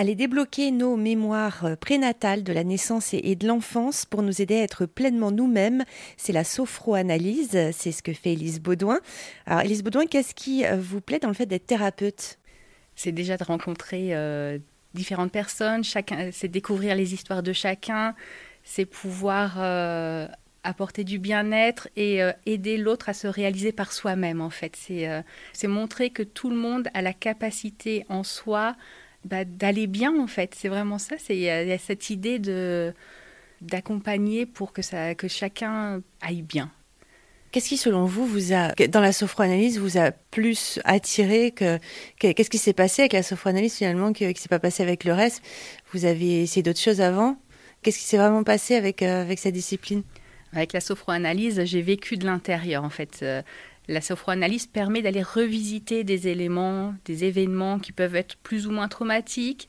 Allez débloquer nos mémoires prénatales de la naissance et de l'enfance pour nous aider à être pleinement nous-mêmes. C'est la sophroanalyse, c'est ce que fait Élise Baudouin. Alors Élise Baudouin, qu'est-ce qui vous plaît dans le fait d'être thérapeute? C'est déjà de rencontrer euh, différentes personnes, chacun, c'est découvrir les histoires de chacun, c'est pouvoir euh, apporter du bien-être et euh, aider l'autre à se réaliser par soi-même en fait. C'est montrer que tout le monde a la capacité en soi bah, d'aller bien en fait. C'est vraiment ça. Il y, a cette idée de d'accompagner pour que ça que chacun aille bien. Qu'est-ce qui, selon vous, vous a, dans la sophroanalyse, vous a plus attiré que, qu'est-ce qui s'est passé avec la sophroanalyse finalement qui, ne s'est pas passé avec le reste? Vous avez essayé d'autres choses avant? Qu'est-ce qui s'est vraiment passé avec, euh, avec cette discipline? Avec la sophroanalyse, j'ai vécu de l'intérieur en fait. Euh, la sophroanalyse permet d'aller revisiter des éléments, des événements qui peuvent être plus ou moins traumatiques.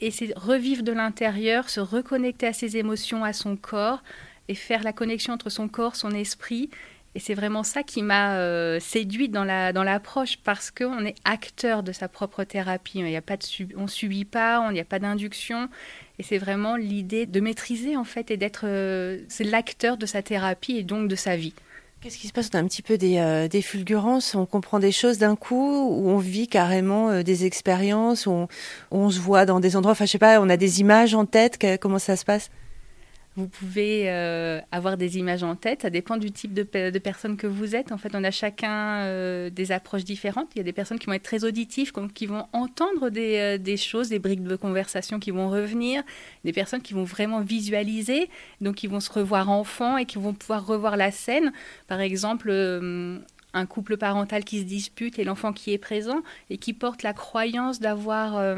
Et c'est revivre de l'intérieur, se reconnecter à ses émotions, à son corps, et faire la connexion entre son corps, son esprit. Et c'est vraiment ça qui m'a euh, séduite dans la dans l'approche parce qu'on est acteur de sa propre thérapie. Il y a pas de on subit pas, on n'y a pas d'induction. Et c'est vraiment l'idée de maîtriser en fait et d'être euh, l'acteur de sa thérapie et donc de sa vie. Qu'est-ce qui se passe? On a un petit peu des, euh, des fulgurances, on comprend des choses d'un coup, ou on vit carrément euh, des expériences, où on, se voit dans des endroits, enfin je sais pas, on a des images en tête, comment ça se passe? Vous pouvez euh, avoir des images en tête, ça dépend du type de, personne que vous êtes. En fait, on a chacun euh, des approches différentes. Il y a des personnes qui vont être très auditives, qui vont entendre des, euh, des, choses, des briques de conversation qui vont revenir, des personnes qui vont vraiment visualiser, donc qui vont se revoir enfant et qui vont pouvoir revoir la scène. Par exemple, un couple parental qui se dispute et l'enfant qui est présent et qui porte la croyance d'avoir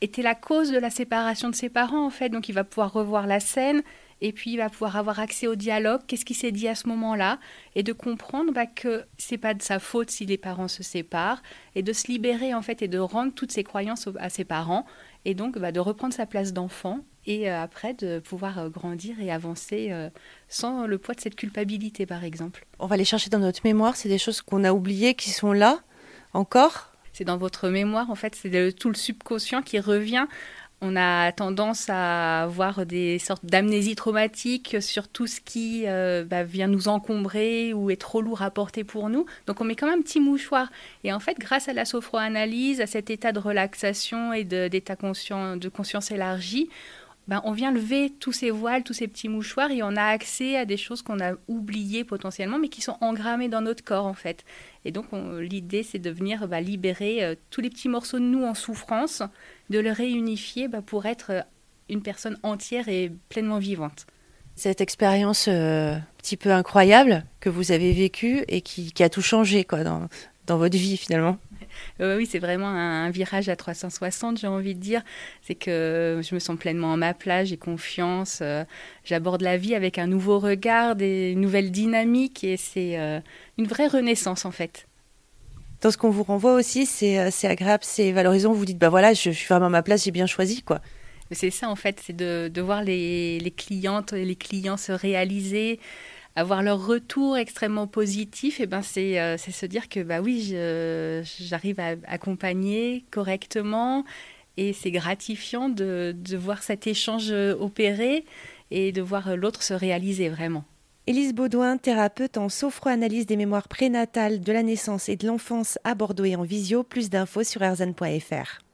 était la cause de la séparation de ses parents en fait. Donc il va pouvoir revoir la scène et puis il va pouvoir avoir accès au dialogue, qu'est-ce qui s'est dit à ce moment-là, et de comprendre bah, que c'est pas de sa faute si les parents se séparent, et de se libérer en fait et de rendre toutes ses croyances à ses parents, et donc bah, de reprendre sa place d'enfant, et euh, après de pouvoir euh, grandir et avancer euh, sans le poids de cette culpabilité par exemple. On va les chercher dans notre mémoire, c'est des choses qu'on a oubliées qui sont là encore c'est dans votre mémoire, en fait, c'est tout le subconscient qui revient. On a tendance à avoir des sortes d'amnésie traumatique sur tout ce qui euh, bah, vient nous encombrer ou est trop lourd à porter pour nous. Donc on met quand même un petit mouchoir. Et en fait, grâce à la sophroanalyse, à cet état de relaxation et d'état de conscience élargie, ben, on vient lever tous ces voiles, tous ces petits mouchoirs et on a accès à des choses qu'on a oubliées potentiellement, mais qui sont engrammées dans notre corps en fait. Et donc l'idée c'est de venir bah, libérer euh, tous les petits morceaux de nous en souffrance, de les réunifier bah, pour être euh, une personne entière et pleinement vivante. Cette expérience euh, petit peu incroyable que vous avez vécue et qui, a tout changé quoi, dans votre vie finalement. Oui, c'est vraiment un, virage à 360, j'ai envie de dire. C'est que je me sens pleinement en ma place, j'ai confiance, euh, j'aborde la vie avec un nouveau regard, des nouvelles dynamiques, et c'est euh, une vraie renaissance en fait. Dans ce qu'on vous renvoie aussi, c'est euh, agréable, c'est valorisant. Vous dites, bah voilà, je, suis vraiment à ma place, j'ai bien choisi, quoi. C'est ça en fait, c'est de, de, voir les, les clientes et les clients se réaliser, avoir leur retour extrêmement positif, et eh ben c'est euh, se dire que bah oui, j'arrive à accompagner correctement et c'est gratifiant de, de, voir cet échange opérer et de voir l'autre se réaliser vraiment. Élise Baudouin, thérapeute en sophroanalyse des mémoires prénatales de la naissance et de l'enfance à Bordeaux et en visio. Plus d'infos sur erzan.fr.